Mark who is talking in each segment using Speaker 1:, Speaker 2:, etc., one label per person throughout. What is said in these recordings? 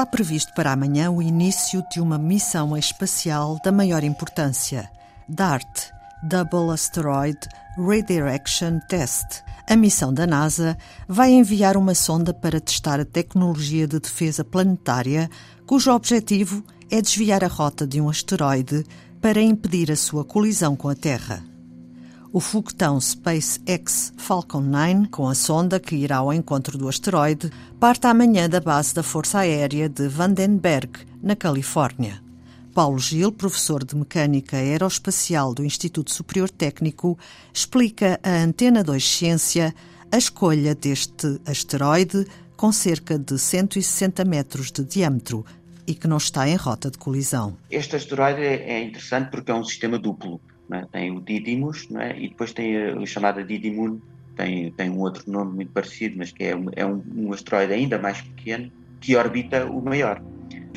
Speaker 1: Está previsto para amanhã o início de uma missão espacial da maior importância, DART Double Asteroid Redirection Test. A missão da NASA vai enviar uma sonda para testar a tecnologia de defesa planetária, cujo objetivo é desviar a rota de um asteroide para impedir a sua colisão com a Terra. O foguetão SpaceX Falcon 9, com a sonda que irá ao encontro do asteroide, parte amanhã da base da Força Aérea de Vandenberg, na Califórnia. Paulo Gil, professor de Mecânica Aeroespacial do Instituto Superior Técnico, explica a Antena 2 Ciência a escolha deste asteroide com cerca de 160 metros de diâmetro e que não está em rota de colisão.
Speaker 2: Este asteroide é interessante porque é um sistema duplo é? tem o Didymos é? e depois tem a, chamada Didymoon, tem, tem um outro nome muito parecido, mas que é, um, é um, um asteroide ainda mais pequeno que orbita o maior,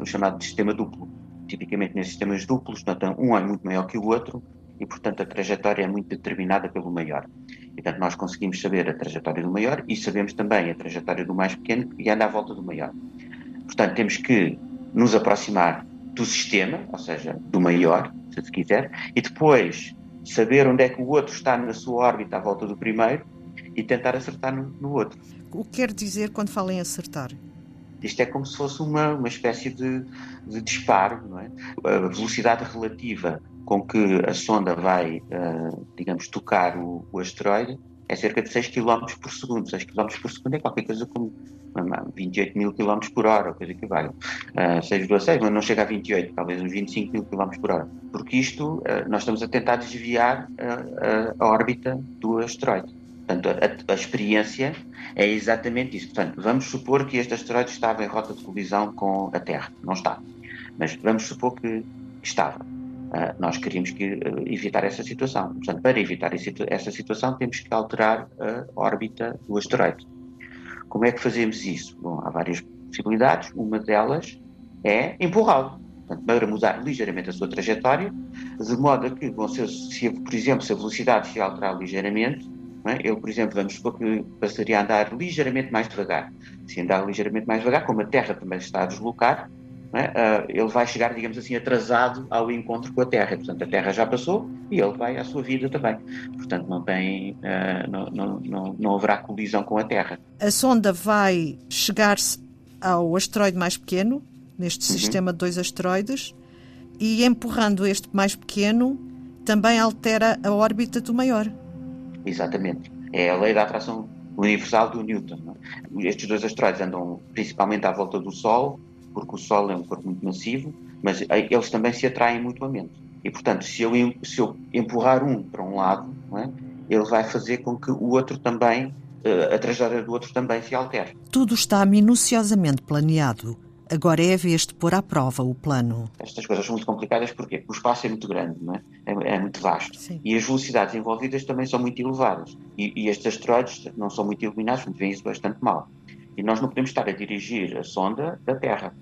Speaker 2: o chamado sistema duplo. Tipicamente nesses sistemas duplos, portanto, um é muito maior que o outro e, portanto, a trajetória é muito determinada pelo maior. E, portanto, nós conseguimos saber a trajetória do maior e sabemos também a trajetória do mais pequeno que anda à volta do maior. Portanto, temos que nos aproximar do sistema, ou seja, do maior, se quiser, e depois saber onde é que o outro está na sua órbita à volta do primeiro e tentar acertar no, no outro.
Speaker 1: O que quer dizer quando fala em acertar?
Speaker 2: Isto é como se fosse uma, uma espécie de, de disparo, não é? A velocidade relativa com que a sonda vai, uh, digamos, tocar o, o asteroide é cerca de 6 km por segundo. 6 km por segundo é qualquer coisa como 28 mil km por hora, coisa que vale. Uh, 6,6, mas não chega a 28, talvez uns 25 mil km por hora. Porque isto, uh, nós estamos a tentar desviar uh, a órbita do asteroide. Portanto, a, a, experiência é exatamente isso. Portanto, vamos supor que este asteroide estava em rota de colisão com a Terra. Não está. Mas vamos supor que estava. Uh, nós queríamos que, uh, evitar essa situação. Portanto, para evitar essa situação, temos que alterar a órbita do asteroide. Como é que fazemos isso? Bom, há várias possibilidades. Uma delas é empurrá-lo. para mudar ligeiramente a sua trajetória, de modo que, bom, se, se, por exemplo, se a velocidade se alterar ligeiramente, é? ele, por exemplo, vamos supor que passaria a andar ligeiramente mais devagar. Se andar ligeiramente mais devagar, como a Terra também está a deslocar, é? uh, ele vai chegar, digamos assim, atrasado ao encontro com a Terra. Portanto, a Terra já passou e ele vai à sua vida também. Portanto, não, tem, uh, não, não, não, não haverá colisão com a Terra.
Speaker 1: A sonda vai chegar-se ao asteroide mais pequeno, neste uhum. sistema de dois asteroides, e empurrando este mais pequeno, também altera a órbita do maior.
Speaker 2: Exatamente. É a lei da atração universal do Newton. É? Estes dois asteroides andam principalmente à volta do Sol porque o Sol é um corpo muito massivo, mas eles também se atraem mutuamente. E, portanto, se eu, se eu empurrar um para um lado, é? ele vai fazer com que o outro também, eh, a trajetória do outro também se altere.
Speaker 1: Tudo está minuciosamente planeado. Agora é a vez de pôr à prova o plano.
Speaker 2: Estas coisas são muito complicadas porque o espaço é muito grande, é? é, é muito vasto. Sim. E as velocidades envolvidas também são muito elevadas. E, e estes asteroides não são muito iluminados, portanto, vêem isso bastante mal. E nós não podemos estar a dirigir a sonda da Terra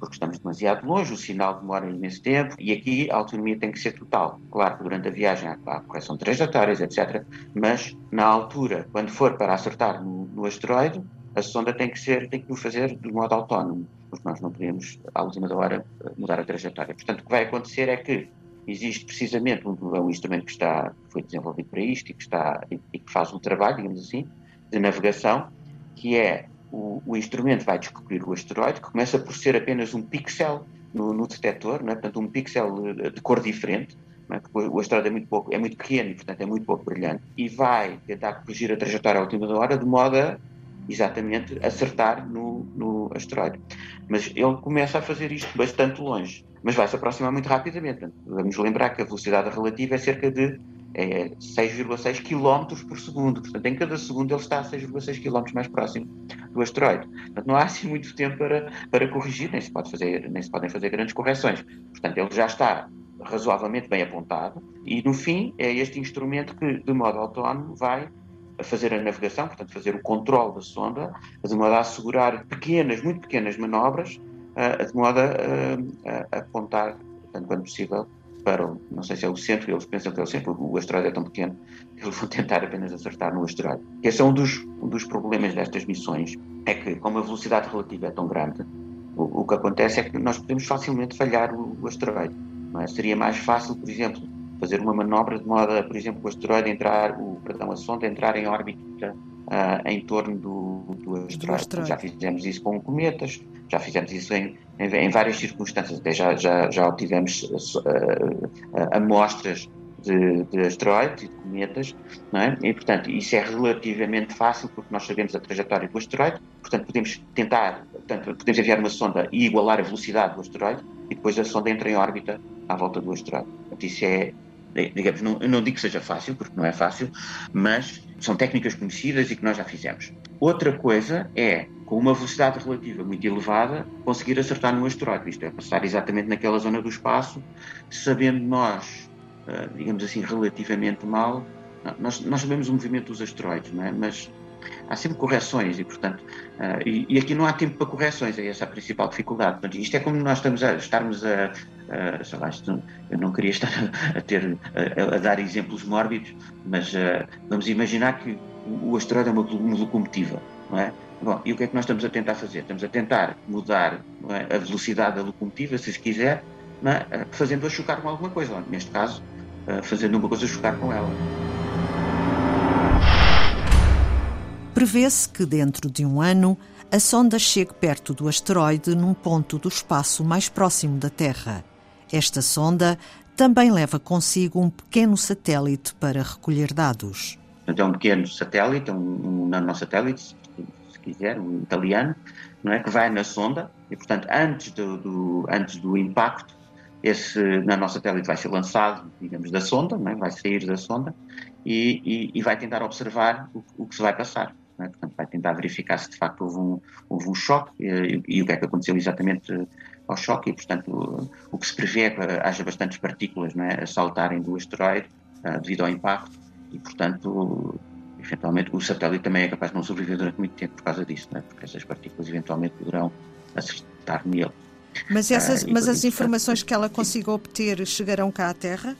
Speaker 2: porque estamos demasiado longe, o sinal demora imenso tempo e aqui a autonomia tem que ser total. Claro que durante a viagem há a correção de trajetórias, etc. Mas na altura, quando for para acertar no, no asteroide, a sonda tem que ser, tem que o fazer de modo autónomo, porque nós não podemos, à última da hora, mudar a trajetória. Portanto, o que vai acontecer é que existe precisamente um, um instrumento que está, que foi desenvolvido para isto e que, está, e, e que faz o trabalho, digamos assim, de navegação, que é o, o, instrumento vai descobrir o asteroide, que começa por ser apenas um pixel no, no detector, é? portanto, um pixel eh, de cor diferente, é? o asteroide é muito, pouco, é muito pequeno e, portanto, é muito pouco brilhante, e vai tentar corrigir a trajetória à última hora de modo a exatamente acertar no, no asteroide. Mas ele começa a fazer isto bastante longe, mas vai se aproximar muito rapidamente. Vamos lembrar que a velocidade relativa é cerca de é 6,6 km por segundo. Portanto, em cada segundo ele está a 6,6 km mais próximo do asteroide. Portanto, não há assim muito tempo para, para corrigir, nem se, pode fazer, nem se podem fazer grandes correções. Portanto, ele já está razoavelmente bem apontado e, no fim, é este instrumento que, de modo autónomo, vai fazer a navegação, portanto, fazer o controle da sonda, de modo a assegurar pequenas, muito pequenas manobras, uh, de modo a, a, a apontar, tanto quanto possível, para, não sei se é o centro, eles pensam que é o centro, o asteroide é tão pequeno que eles vão tentar apenas acertar no asteroide. Esse é um dos, um dos problemas destas missões, é que como a velocidade relativa é tão grande, o, o, que acontece é que nós podemos facilmente falhar o, o asteroide. É? Seria mais fácil, por exemplo, fazer uma manobra de modo a, por exemplo, o asteroide entrar, o, perdão, a sonda entrar em órbita uh, em torno do, do, asteroide. do, Já fizemos isso com cometas, já fizemos isso em, em, em várias circunstâncias, até já, já, já obtivemos uh, amostras de, de asteroides e de cometas, não é? e portanto isso é relativamente fácil porque nós sabemos a trajetória do asteroide, portanto podemos tentar, portanto, podemos enviar uma sonda e igualar a velocidade do asteroide e depois a sonda entra em órbita à volta do asteroide. Portanto, isso é, digamos, não, não digo que seja fácil, porque não é fácil, mas são técnicas conhecidas e que nós já fizemos. Outra coisa é, com uma velocidade relativa muito elevada, conseguir acertar no asteroide, isto é, passar exatamente naquela zona do espaço, sabendo nós eh, digamos assim, relativamente mal. Nós, nós sabemos o movimento dos asteroides, não é? mas há sempre correções e, portanto, uh, e, e, aqui não há tempo para correções, é essa a principal dificuldade. Portanto, isto é como nós estamos a, estarmos a, a sei lá, isto, eu não queria estar a, ter, a, a, dar exemplos mórbidos, mas uh, vamos imaginar que o, asteroide é uma, uma locomotiva, não é? Bom, e o que é que nós estamos a tentar fazer? Estamos a tentar mudar é? a velocidade da locomotiva, se se quiser, é? fazendo-a chocar com alguma coisa. Neste caso, fazendo uma coisa chocar com ela.
Speaker 1: Prevê-se que dentro de um ano a sonda chegue perto do asteroide num ponto do espaço mais próximo da Terra. Esta sonda também leva consigo um pequeno satélite para recolher dados.
Speaker 2: É um pequeno satélite, um, um nanosatélite, se quiser, um italiano, não é, que vai na sonda e, portanto, antes do, do antes do impacto, esse nanosatélite vai ser lançado, digamos, da sonda, é? vai sair da sonda e, e, e vai tentar observar o, o, que se vai passar. É? Portanto, vai tentar verificar se de facto houve um, houve um choque e, e, o que é que aconteceu exatamente ao choque. E, portanto, o, o que se prevê é que haja bastantes partículas é? a saltarem do asteroide uh, devido ao impacto e, portanto, eventualmente o satélite também é capaz de não sobreviver durante muito tempo por causa disso, é? porque essas partículas eventualmente poderão acertar nele.
Speaker 1: Mas, essas, ah, mas as informações que ela consiga obter chegarão cá à Terra?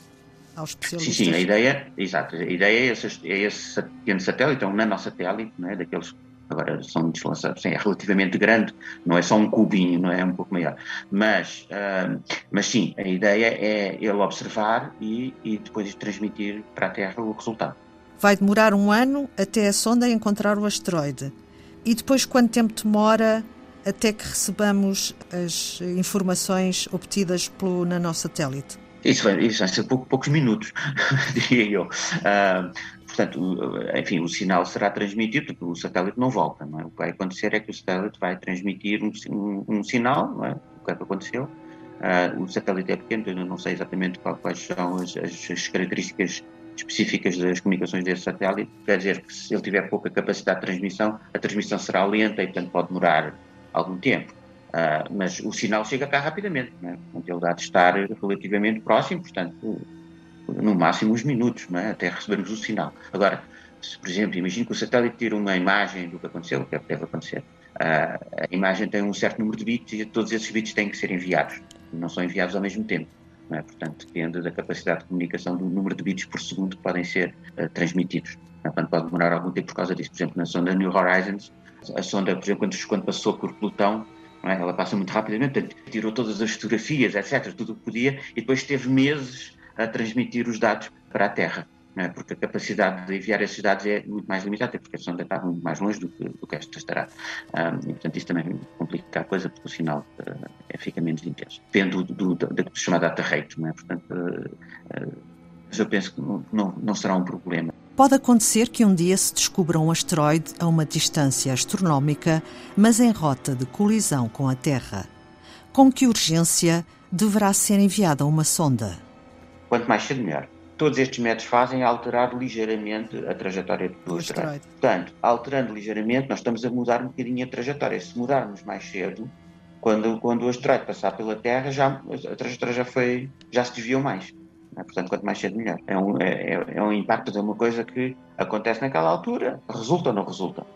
Speaker 1: Aos especialistas?
Speaker 2: Sim, sim, a ideia, exato, a ideia é esse, é esse pequeno satélite, é um nanosatélite, não é? daqueles agora são muitos lançados, é relativamente grande, não é só um cubinho, não é, é um pouco maior. Mas, uh, mas sim, a ideia é ele observar e, e depois transmitir para a Terra o resultado.
Speaker 1: Vai demorar um ano até a sonda encontrar o asteroide. E depois quanto tempo demora até que recebamos as informações obtidas pelo nanosatélite?
Speaker 2: Isso vai, isso vai ser pou, poucos minutos, diria eu. Uh, portanto, enfim, o sinal será transmitido, porque o satélite não volta. Não é? O que vai acontecer é que o satélite vai transmitir um, um, um sinal, não é? o que é que aconteceu. Uh, o satélite é pequeno, eu não sei exatamente quais são as, as características específicas das comunicações desse satélite, quer dizer que se ele tiver pouca capacidade de transmissão, a transmissão será lenta e, portanto, pode demorar algum tempo. Uh, mas o sinal chega cá rapidamente, né? ele dá de estar relativamente próximo, portanto, no máximo uns minutos, é? até recebermos o sinal. Agora, se, por exemplo, imagine que o satélite tira uma imagem do que aconteceu, o que é deve acontecer. Uh, a imagem tem um certo número de bits e todos esses bits têm que ser enviados, não são enviados ao mesmo tempo. É? Portanto, depende da capacidade de comunicação do número de bits por segundo que podem ser uh, transmitidos. Portanto, pode demorar algum tempo por causa disso. Por exemplo, na sonda New Horizons, a sonda, por exemplo, quando, quando passou por Plutão, é? ela passa muito rapidamente, tirou todas as fotografias, etc., tudo o que podia, e depois teve meses a transmitir os dados para a Terra. É? Porque a capacidade de enviar esses dados é muito mais limitada, porque a sonda está muito mais longe do que, do que esta estará. Um, e, portanto, isso também complica a coisa, porque o sinal uh, fica menos intenso. Depende do, do, do chamado data rate, é? Portanto, uh, uh, eu penso que não, não, não será um problema.
Speaker 1: Pode acontecer que um dia se descubra um asteroide a uma distância astronómica, mas em rota de colisão com a Terra. Com que urgência deverá ser enviada uma sonda?
Speaker 2: Quanto mais cedo, melhor. Todos estes métodos fazem alterar ligeiramente a trajetória do asteroide. Portanto, alterando ligeiramente, nós estamos a mudar um bocadinho a trajetória. Se mudarmos mais cedo, quando, quando o asteroide passar pela Terra, já, a trajetória já, foi, já se desviou mais. Né? Portanto, quanto mais cedo, melhor. É um, é, é, é um impacto de uma coisa que acontece naquela altura, resulta ou não resulta.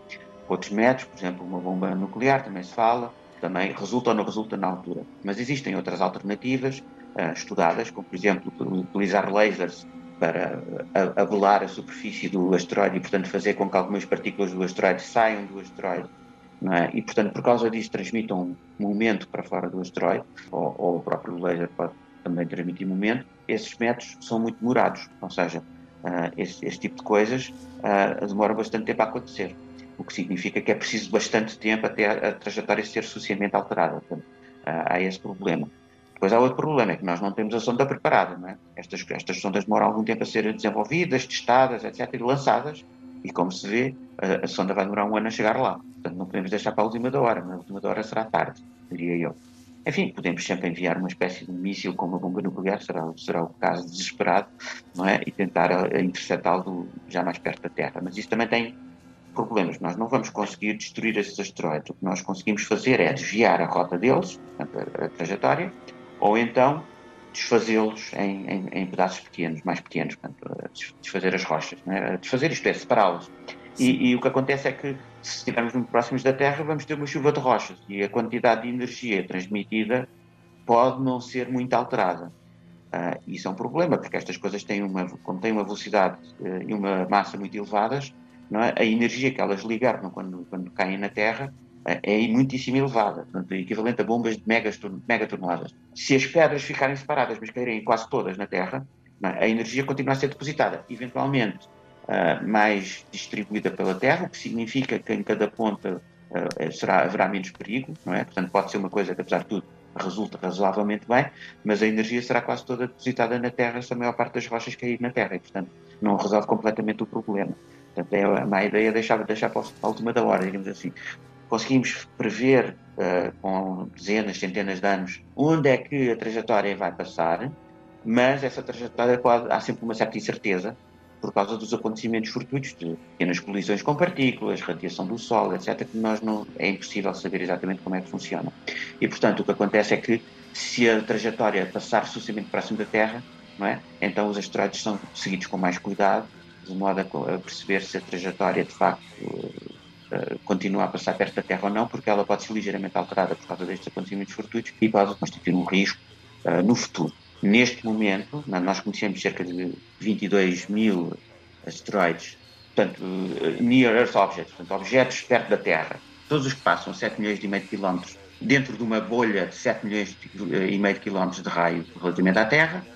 Speaker 2: Outros métodos, por exemplo, uma bomba nuclear, também se fala, também resulta ou não resulta na altura. Mas existem outras alternativas uh, estudadas, como, por exemplo, utilizar lasers para abolar a superfície do asteroide e, portanto, fazer com que algumas partículas do asteroide saiam do asteroide É? E, portanto, por causa disso, transmitam um momento para fora do asteroide, ou, ou o próprio laser pode também transmitir momento. Esses métodos são muito demorados, ou seja, uh, esse, esse, tipo de coisas uh, demoram bastante tempo a acontecer, o que significa que é preciso bastante tempo até a, a trajetória ser socialmente alterada. Portanto, uh, há esse problema. Depois há outro problema, é que nós não temos a sonda preparada. Não é? estas, estas sondas demoram algum tempo a ser desenvolvidas, testadas, etc., e lançadas, e como se vê, a, a, sonda vai demorar um ano a chegar lá. Portanto, não podemos deixar para a última da hora. Na última da hora será tarde, diria eu. Enfim, podemos sempre enviar uma espécie de míssil com uma bomba nuclear, será, será o caso desesperado, não é? E tentar eh, interceptá-lo já mais perto da Terra. Mas isso também tem problemas. Nós não vamos conseguir destruir esses asteroides. O que nós conseguimos fazer é desviar a rota deles, portanto, a, a trajetória, ou então desfazê-los em, em, em, pedaços pequenos, mais pequenos, portanto, desfazer as rochas, é? desfazer isto é, separá-los. E, e, o que acontece é que, se estivermos muito próximos da Terra, vamos ter uma chuva de rochas e a quantidade de energia transmitida pode não ser muito alterada. Uh, isso é um problema, porque estas coisas têm uma, como têm uma velocidade uh, e uma massa muito elevadas, não é? a energia que elas libertam quando, quando caem na Terra uh, é muitíssimo elevada, portanto, é equivalente a bombas de megas, mega toneladas. Se as pedras ficarem separadas, mas caírem quase todas na Terra, é? a energia continua a ser depositada. Eventualmente, uh, mais distribuída pela Terra, o que significa que em cada ponta uh, será, haverá menos perigo, não é? Portanto, pode ser uma coisa que, apesar de tudo, resulta razoavelmente bem, mas a energia será quase toda depositada na Terra se a maior parte das rochas cair na Terra e, portanto, não resolve completamente o problema. Portanto, é a má ideia deixar, deixar para a última da hora, digamos assim. Conseguimos prever uh, com dezenas, centenas de anos onde é que a trajetória vai passar, mas essa trajetória pode, há sempre uma certa incerteza, por causa dos acontecimentos fortuitos, de pequenas colisões com partículas, radiação do Sol, etc., que nós não é impossível saber exatamente como é que funciona. E, portanto, o que acontece é que se a trajetória passar suficientemente próximo da Terra, não é? então os asteroides são seguidos com mais cuidado, de modo a perceber se a trajetória de facto uh, continua a passar perto da Terra ou não, porque ela pode ser ligeiramente alterada por causa destes acontecimentos fortuitos e pode constituir um risco uh, no futuro. Neste momento, nós conhecemos cerca de 22 mil asteroides, portanto, eh, near Earth objects, portanto, objetos perto da Terra. Todos os que passam 7 milhões e meio de quilómetros dentro de uma bolha de 7 milhões e meio de quilómetros de raio relativamente à Terra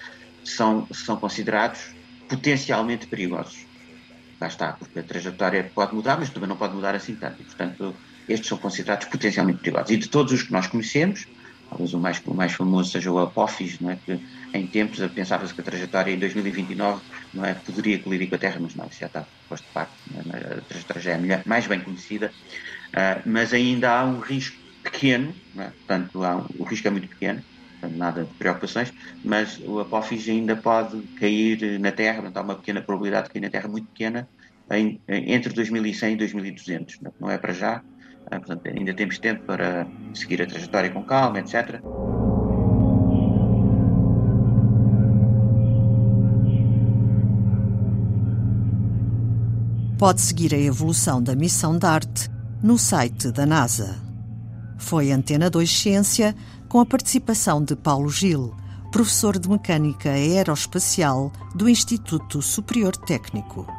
Speaker 2: são, são considerados potencialmente perigosos. Lá está, porque a trajetória pode mudar, mas também não pode mudar assim tanto. E, portanto, estes são considerados potencialmente perigosos. E de todos os que nós conhecemos, talvez o mais, o mais famoso seja o Apophis, não é? que em tempos pensava-se que a trajetória em 2029 não é, poderia colidir com a Terra, mas não, isso já está posto de parte, é? a trajetória é mais bem conhecida, uh, mas ainda há um risco pequeno, é? portanto um, o risco é muito pequeno, portanto, nada de preocupações, mas o Apophis ainda pode cair na Terra, portanto há uma pequena probabilidade de cair na Terra muito pequena, em, entre 2100 e 2200, não é para já, portanto, ainda temos tempo para seguir a trajetória com calma, etc.
Speaker 1: Pode seguir a evolução da missão DART no site da NASA. Foi Antena 2 Ciência, com a participação de Paulo Gil, professor de Mecânica Aeroespacial do Instituto Superior Técnico.